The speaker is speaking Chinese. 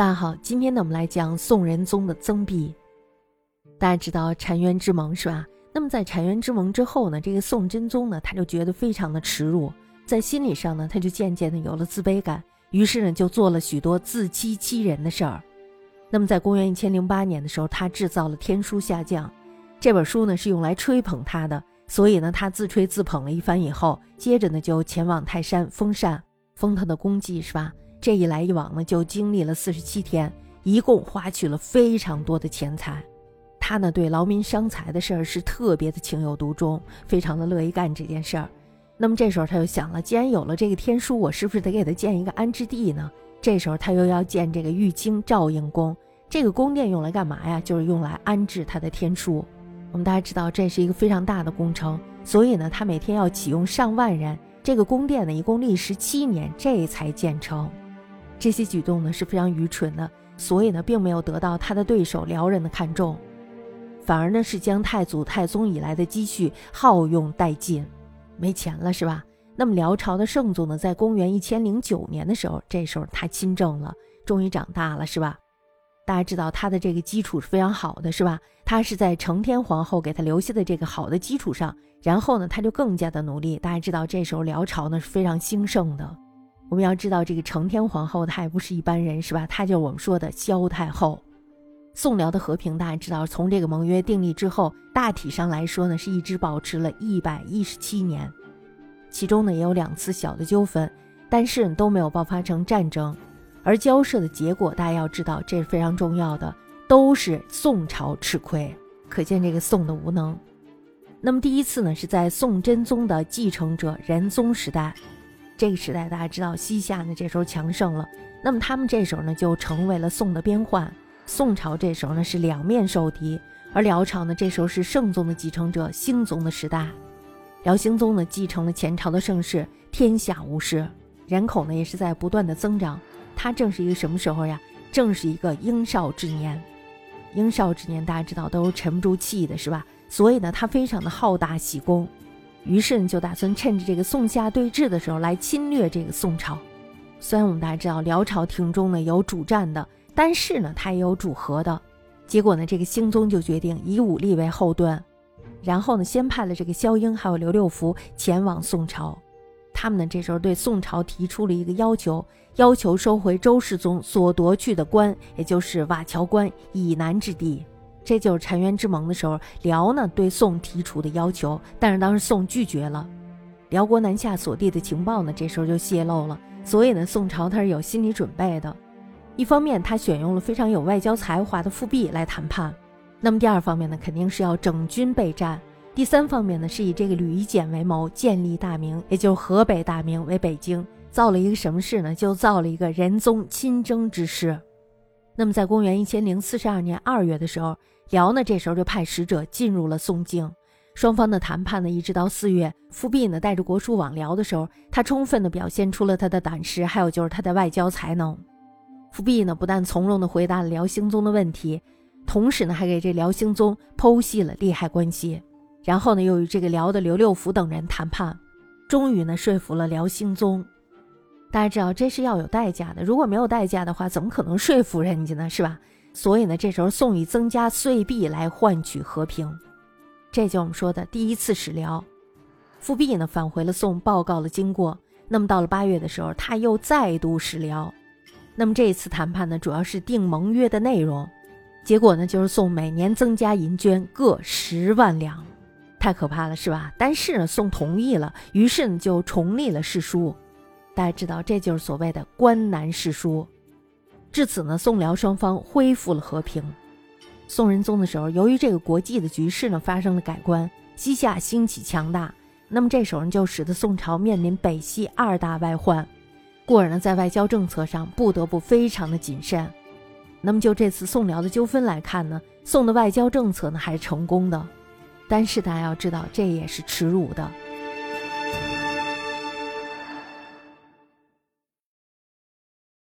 大家好，今天呢我们来讲宋仁宗的曾弼。大家知道澶渊之盟是吧？那么在澶渊之盟之后呢，这个宋真宗呢他就觉得非常的耻辱，在心理上呢他就渐渐的有了自卑感，于是呢就做了许多自欺欺人的事儿。那么在公元一千零八年的时候，他制造了天书下降，这本书呢是用来吹捧他的，所以呢他自吹自捧了一番以后，接着呢就前往泰山封禅，封他的功绩是吧？这一来一往呢就经历了四十七天，一共花去了非常多的钱财。他呢对劳民伤财的事儿是特别的情有独钟，非常的乐意干这件事儿。那么这时候他就想了，既然有了这个天书，我是不是得给他建一个安置地呢？这时候他又要建这个玉清照应宫，这个宫殿用来干嘛呀？就是用来安置他的天书。我们大家知道这是一个非常大的工程，所以呢他每天要启用上万人。这个宫殿呢一共历时七年，这才建成。这些举动呢是非常愚蠢的，所以呢并没有得到他的对手辽人的看重。反而呢，是将太祖、太宗以来的积蓄耗用殆尽，没钱了，是吧？那么辽朝的圣祖呢，在公元一千零九年的时候，这时候他亲政了，终于长大了，是吧？大家知道他的这个基础是非常好的，是吧？他是在承天皇后给他留下的这个好的基础上，然后呢，他就更加的努力。大家知道，这时候辽朝呢是非常兴盛的。我们要知道，这个承天皇后她也不是一般人，是吧？她就是我们说的萧太后。宋辽的和平，大家知道，从这个盟约订立之后，大体上来说呢，是一直保持了一百一十七年，其中呢也有两次小的纠纷，但是都没有爆发成战争，而交涉的结果，大家要知道，这是非常重要的，都是宋朝吃亏，可见这个宋的无能。那么第一次呢，是在宋真宗的继承者仁宗时代，这个时代大家知道，西夏呢这时候强盛了，那么他们这时候呢就成为了宋的边患。宋朝这时候呢是两面受敌，而辽朝呢这时候是圣宗的继承者，兴宗的时代。辽兴宗呢继承了前朝的盛世，天下无事，人口呢也是在不断的增长。他正是一个什么时候呀？正是一个英少之年。英少之年大家知道都沉不住气的，是吧？所以呢他非常的好大喜功，于是呢就打算趁着这个宋夏对峙的时候来侵略这个宋朝。虽然我们大家知道辽朝廷中呢有主战的。但是呢，他也有主和的，结果呢，这个兴宗就决定以武力为后盾，然后呢，先派了这个萧英还有刘六福前往宋朝，他们呢这时候对宋朝提出了一个要求，要求收回周世宗所夺去的关，也就是瓦桥关以南之地，这就是澶渊之盟的时候，辽呢对宋提出的要求，但是当时宋拒绝了，辽国南下所地的情报呢这时候就泄露了，所以呢，宋朝他是有心理准备的。一方面，他选用了非常有外交才华的富弼来谈判；那么第二方面呢，肯定是要整军备战；第三方面呢，是以这个吕夷简为谋，建立大明，也就是河北大明为北京，造了一个什么事呢？就造了一个仁宗亲征之师。那么在公元一千零四十二年二月的时候，辽呢这时候就派使者进入了宋境，双方的谈判呢一直到四月，富弼呢带着国书往辽的时候，他充分的表现出了他的胆识，还有就是他的外交才能。富弼呢，不但从容的回答了辽兴宗的问题，同时呢，还给这辽兴宗剖析了利害关系。然后呢，又与这个辽的刘六福等人谈判，终于呢，说服了辽兴宗。大家知道，这是要有代价的。如果没有代价的话，怎么可能说服人家呢？是吧？所以呢，这时候宋以增加岁币来换取和平，这就我们说的第一次使辽。复辟呢，返回了宋，报告了经过。那么到了八月的时候，他又再度使辽。那么这一次谈判呢，主要是定盟约的内容，结果呢就是宋每年增加银绢各十万两，太可怕了，是吧？但是呢，宋同意了，于是呢就重立了世书，大家知道这就是所谓的关南事书。至此呢，宋辽双方恢复了和平。宋仁宗的时候，由于这个国际的局势呢发生了改观，西夏兴起强大，那么这时候就使得宋朝面临北西二大外患。故而呢，在外交政策上不得不非常的谨慎。那么就这次宋辽的纠纷来看呢，宋的外交政策呢还是成功的，但是大家要知道，这也是耻辱的。